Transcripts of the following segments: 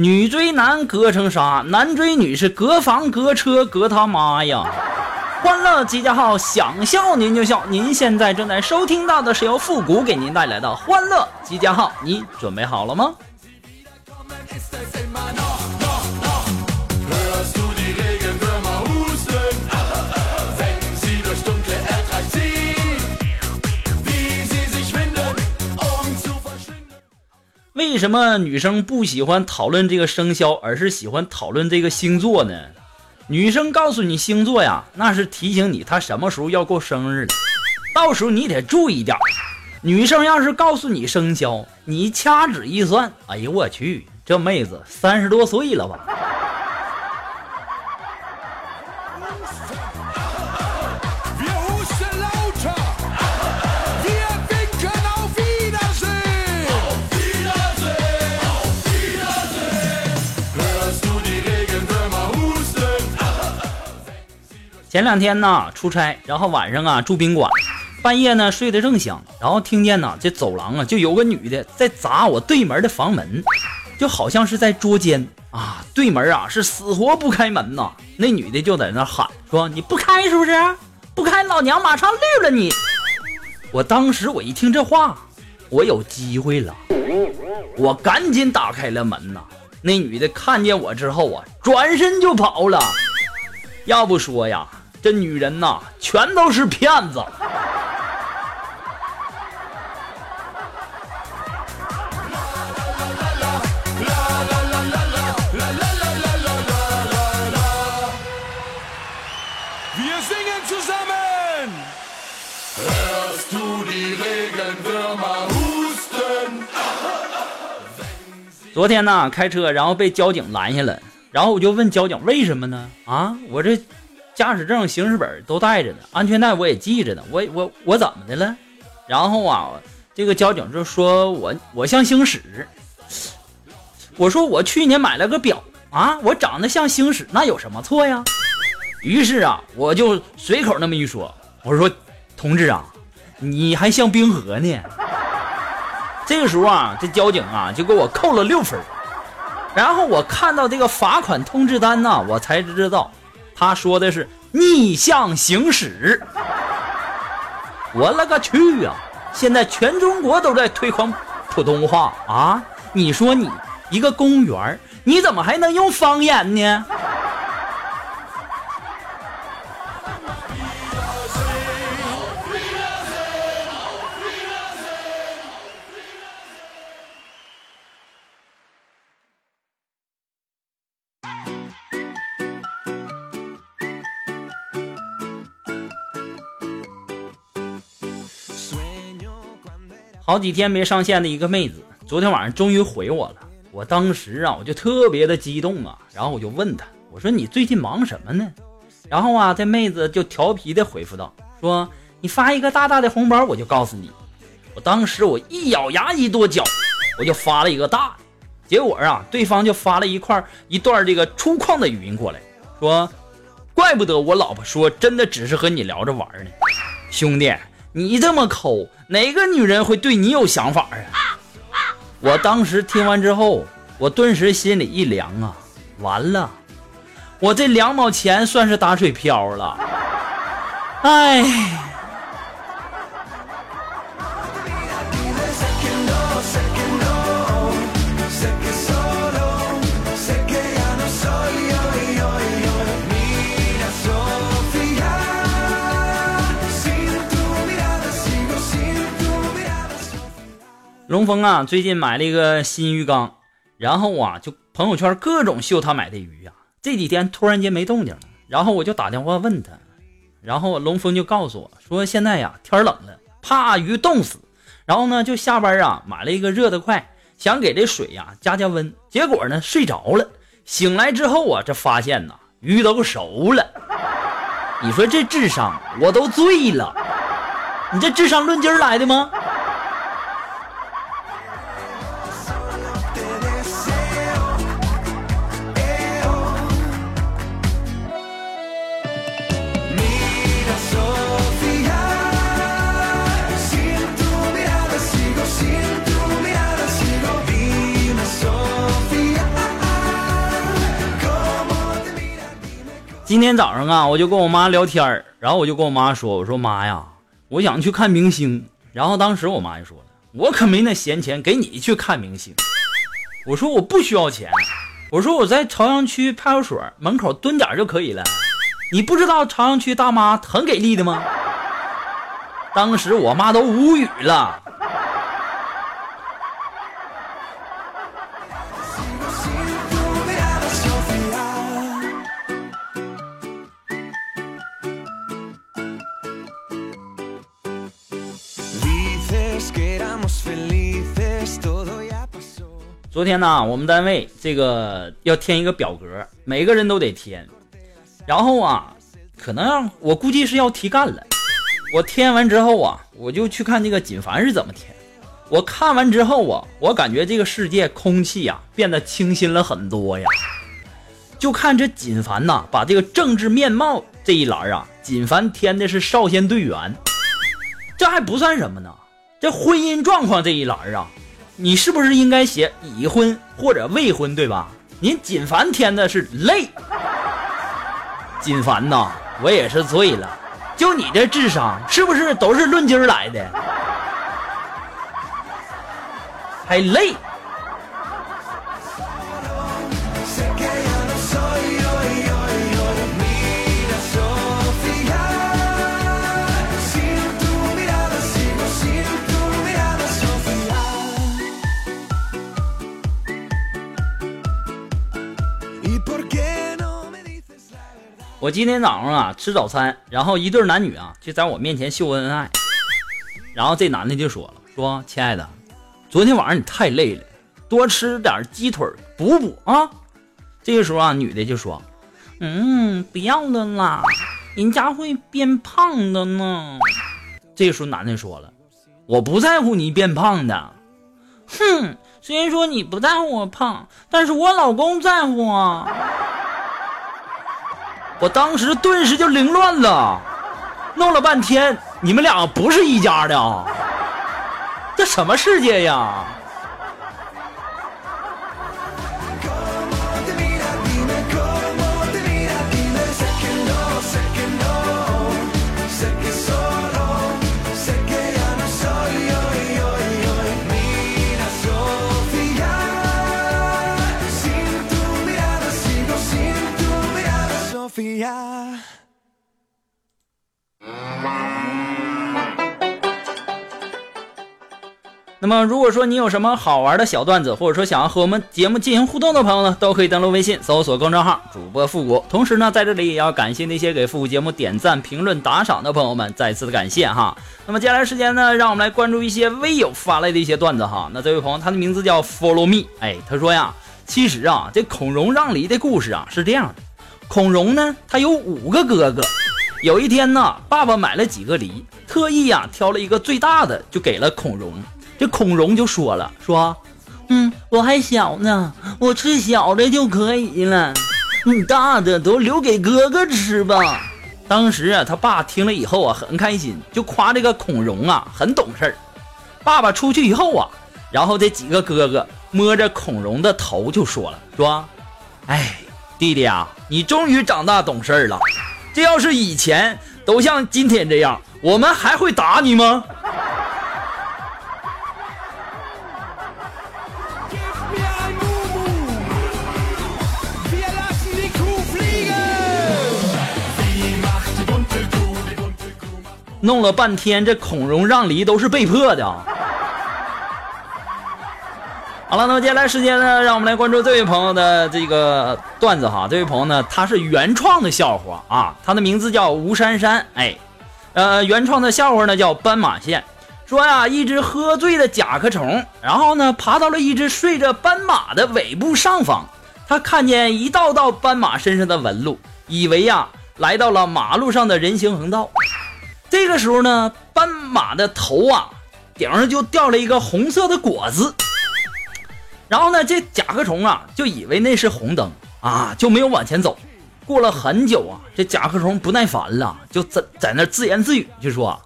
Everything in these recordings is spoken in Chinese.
女追男隔成啥？男追女是隔房隔车隔他妈呀！欢乐集结号，想笑您就笑。您现在正在收听到的是由复古给您带来的欢乐集结号，你准备好了吗？为什么女生不喜欢讨论这个生肖，而是喜欢讨论这个星座呢？女生告诉你星座呀，那是提醒你她什么时候要过生日了，到时候你得注意点。女生要是告诉你生肖，你掐指一算，哎呦我去，这妹子三十多岁了吧？前两天呢出差，然后晚上啊住宾馆，半夜呢睡得正香，然后听见呢这走廊啊就有个女的在砸我对门的房门，就好像是在捉奸啊。对门啊是死活不开门呐，那女的就在那喊说：“你不开是不是？不开，老娘马上绿了你！”我当时我一听这话，我有机会了，我赶紧打开了门呐。那女的看见我之后啊，转身就跑了。要不说呀。这女人呐，全都是骗子。昨天呢，开车然后被交警拦下了，然后我就问交警为什么呢？啊，我这。驾驶证、行驶本都带着呢，安全带我也系着呢。我我我怎么的了？然后啊，这个交警就说我我像星矢。我说我去年买了个表啊，我长得像星矢，那有什么错呀？于是啊，我就随口那么一说，我说同志啊，你还像冰河呢。这个时候啊，这交警啊就给我扣了六分。然后我看到这个罚款通知单呢，我才知道。他说的是逆向行驶，我勒个去啊！现在全中国都在推广普通话啊！你说你一个公务员，你怎么还能用方言呢？好几天没上线的一个妹子，昨天晚上终于回我了。我当时啊，我就特别的激动啊，然后我就问她，我说你最近忙什么呢？然后啊，这妹子就调皮的回复道，说你发一个大大的红包，我就告诉你。我当时我一咬牙一跺脚，我就发了一个大的。结果啊，对方就发了一块一段这个粗犷的语音过来，说，怪不得我老婆说真的只是和你聊着玩呢，兄弟。你这么抠，哪个女人会对你有想法啊？我当时听完之后，我顿时心里一凉啊！完了，我这两毛钱算是打水漂了。哎。龙峰啊，最近买了一个新鱼缸，然后啊，就朋友圈各种秀他买的鱼啊。这几天突然间没动静了，然后我就打电话问他，然后龙峰就告诉我说现在呀天冷了，怕鱼冻死，然后呢就下班啊买了一个热的快，想给这水呀加加温，结果呢睡着了，醒来之后啊这发现呐鱼都熟了，你说这智商我都醉了，你这智商论斤来的吗？今天早上啊，我就跟我妈聊天然后我就跟我妈说：“我说妈呀，我想去看明星。”然后当时我妈就说了：“我可没那闲钱给你去看明星。”我说：“我不需要钱，我说我在朝阳区派出所门口蹲点就可以了。你不知道朝阳区大妈很给力的吗？”当时我妈都无语了。昨天呢，我们单位这个要填一个表格，每个人都得填。然后啊，可能我估计是要提干了。我填完之后啊，我就去看这个锦凡是怎么填。我看完之后啊，我感觉这个世界空气呀变得清新了很多呀。就看这锦凡呐，把这个政治面貌这一栏啊，锦凡填的是少先队员。这还不算什么呢，这婚姻状况这一栏啊。你是不是应该写已婚或者未婚，对吧？您锦凡填的是累，锦凡呐，我也是醉了。就你这智商，是不是都是论斤来的？还累。我今天早上啊吃早餐，然后一对男女啊就在我面前秀恩爱，然后这男的就说了：“说亲爱的，昨天晚上你太累了，多吃点鸡腿补补啊。”这个时候啊，女的就说：“嗯，不要了啦，人家会变胖的呢。”这个时候男的说了：“我不在乎你变胖的，哼，虽然说你不在乎我胖，但是我老公在乎啊。”我当时顿时就凌乱了，弄了半天，你们俩不是一家的？这什么世界呀？那么，如果说你有什么好玩的小段子，或者说想要和我们节目进行互动的朋友呢，都可以登录微信搜索公众号“主播复古”。同时呢，在这里也要感谢那些给复古节目点赞、评论、打赏的朋友们，再次的感谢哈。那么接下来时间呢，让我们来关注一些微友发来的一些段子哈。那这位朋友，他的名字叫 Follow Me，哎，他说呀，其实啊，这孔融让梨的故事啊是这样的：孔融呢，他有五个哥哥，有一天呢，爸爸买了几个梨，特意呀挑了一个最大的，就给了孔融。这孔融就说了：“说，嗯，我还小呢，我吃小的就可以了，你大的都留给哥哥吃吧。”当时啊，他爸听了以后啊，很开心，就夸这个孔融啊很懂事儿。爸爸出去以后啊，然后这几个哥哥摸着孔融的头就说了：“说，哎，弟弟啊，你终于长大懂事了。这要是以前都像今天这样，我们还会打你吗？”弄了半天，这孔融让梨都是被迫的。好了，那么接下来时间呢，让我们来关注这位朋友的这个段子哈。这位朋友呢，他是原创的笑话啊，他的名字叫吴珊珊。哎，呃，原创的笑话呢叫斑马线。说呀，一只喝醉的甲壳虫，然后呢爬到了一只睡着斑马的尾部上方，他看见一道道斑马身上的纹路，以为呀来到了马路上的人行横道。这个时候呢，斑马的头啊顶上就掉了一个红色的果子。然后呢，这甲壳虫啊就以为那是红灯啊，就没有往前走。过了很久啊，这甲壳虫不耐烦了，就在在那自言自语，就说：“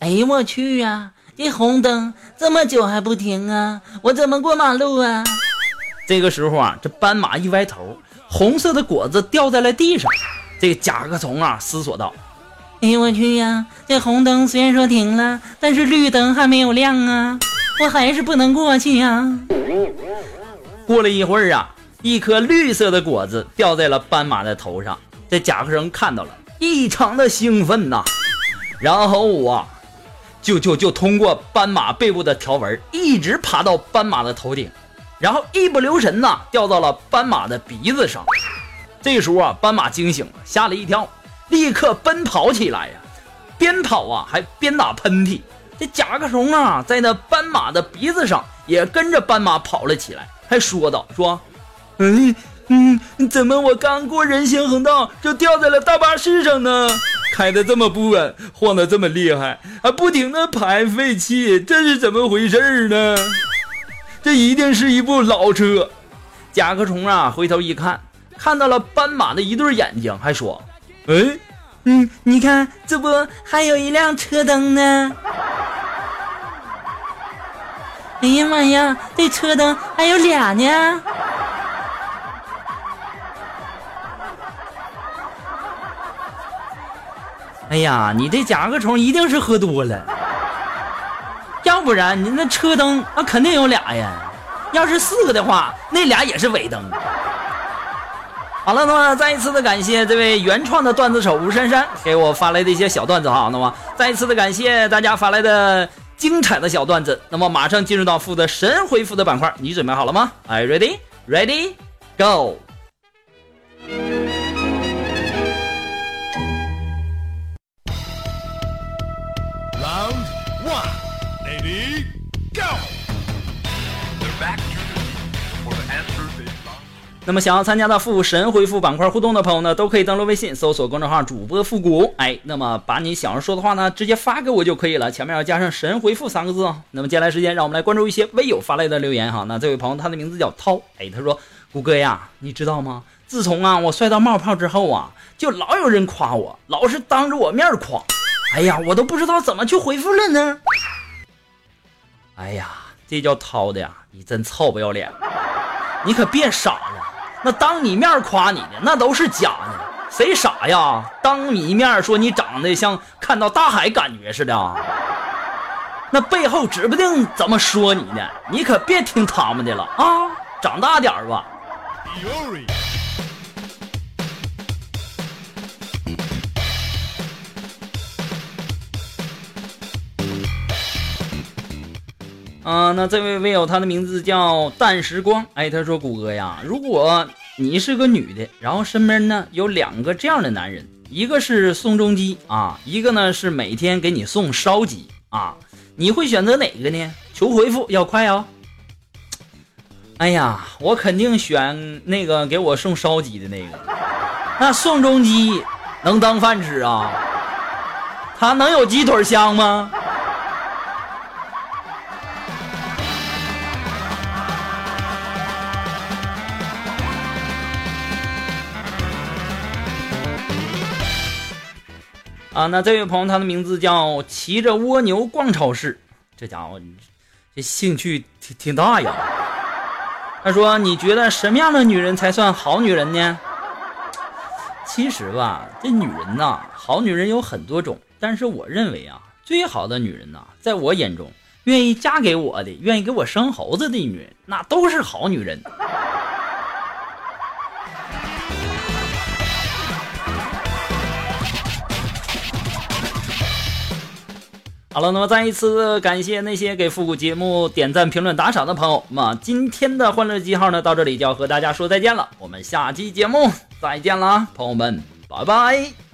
哎呀，我去呀，这红灯这么久还不停啊，我怎么过马路啊？”这个时候啊，这斑马一歪头，红色的果子掉在了地上。这个甲壳虫啊思索道：“哎呀，我去呀，这红灯虽然说停了，但是绿灯还没有亮啊。”我还是不能过去呀。过了一会儿啊，一颗绿色的果子掉在了斑马的头上。这甲壳虫看到了，异常的兴奋呐。然后啊，就就就通过斑马背部的条纹，一直爬到斑马的头顶，然后一不留神呐，掉到了斑马的鼻子上。这时候啊，斑马惊醒了，吓了一跳，立刻奔跑起来呀，边跑啊还边打喷嚏。这甲壳虫啊，在那斑马的鼻子上也跟着斑马跑了起来，还说道：“说，嗯嗯，怎么我刚过人行横道就掉在了大巴士上呢？开的这么不稳，晃的这么厉害，还不停的排废气，这是怎么回事呢？这一定是一部老车。”甲壳虫啊，回头一看，看到了斑马的一对眼睛，还说：“哎，嗯，你看，这不还有一辆车灯呢？”哎呀妈呀，这车灯还有俩呢！哎呀，你这甲壳虫一定是喝多了，要不然你那车灯那肯定有俩呀。要是四个的话，那俩也是尾灯。好了，那么再一次的感谢这位原创的段子手吴珊珊给我发来的一些小段子哈。那么再一次的感谢大家发来的。精彩的小段子，那么马上进入到负责神回复的板块，你准备好了吗？Are you ready? Ready? Go! Round one, ready? Go! 那么想要参加到复神回复板块互动的朋友呢，都可以登录微信搜索公众号主播复古，哎，那么把你想要说的话呢，直接发给我就可以了，前面要加上神回复三个字哦。那么接下来时间，让我们来关注一些微友发来的留言哈。那这位朋友他的名字叫涛，哎，他说谷歌呀，你知道吗？自从啊我帅到冒泡之后啊，就老有人夸我，老是当着我面夸，哎呀，我都不知道怎么去回复了呢。哎呀，这叫涛的呀，你真臭不要脸，你可别傻了。那当你面夸你的那都是假的，谁傻呀？当你面说你长得像看到大海感觉似的，那背后指不定怎么说你呢？你可别听他们的了啊！长大点吧。啊，那这位微友，他的名字叫淡时光。哎，他说：“谷歌呀，如果你是个女的，然后身边呢有两个这样的男人，一个是宋仲基啊，一个呢是每天给你送烧鸡啊，你会选择哪个呢？求回复要快哦。哎呀，我肯定选那个给我送烧鸡的那个。那宋仲基能当饭吃啊？他能有鸡腿香吗？”啊，那这位朋友，他的名字叫骑着蜗牛逛超市，这家伙，这兴趣挺挺大呀。他说：“你觉得什么样的女人才算好女人呢？”其实吧，这女人呐，好女人有很多种，但是我认为啊，最好的女人呐，在我眼中，愿意嫁给我的，愿意给我生猴子的女人，那都是好女人。好了，那么再一次感谢那些给复古节目点赞、评论、打赏的朋友那么。今天的欢乐记号呢，到这里就要和大家说再见了。我们下期节目再见啦，朋友们，拜拜。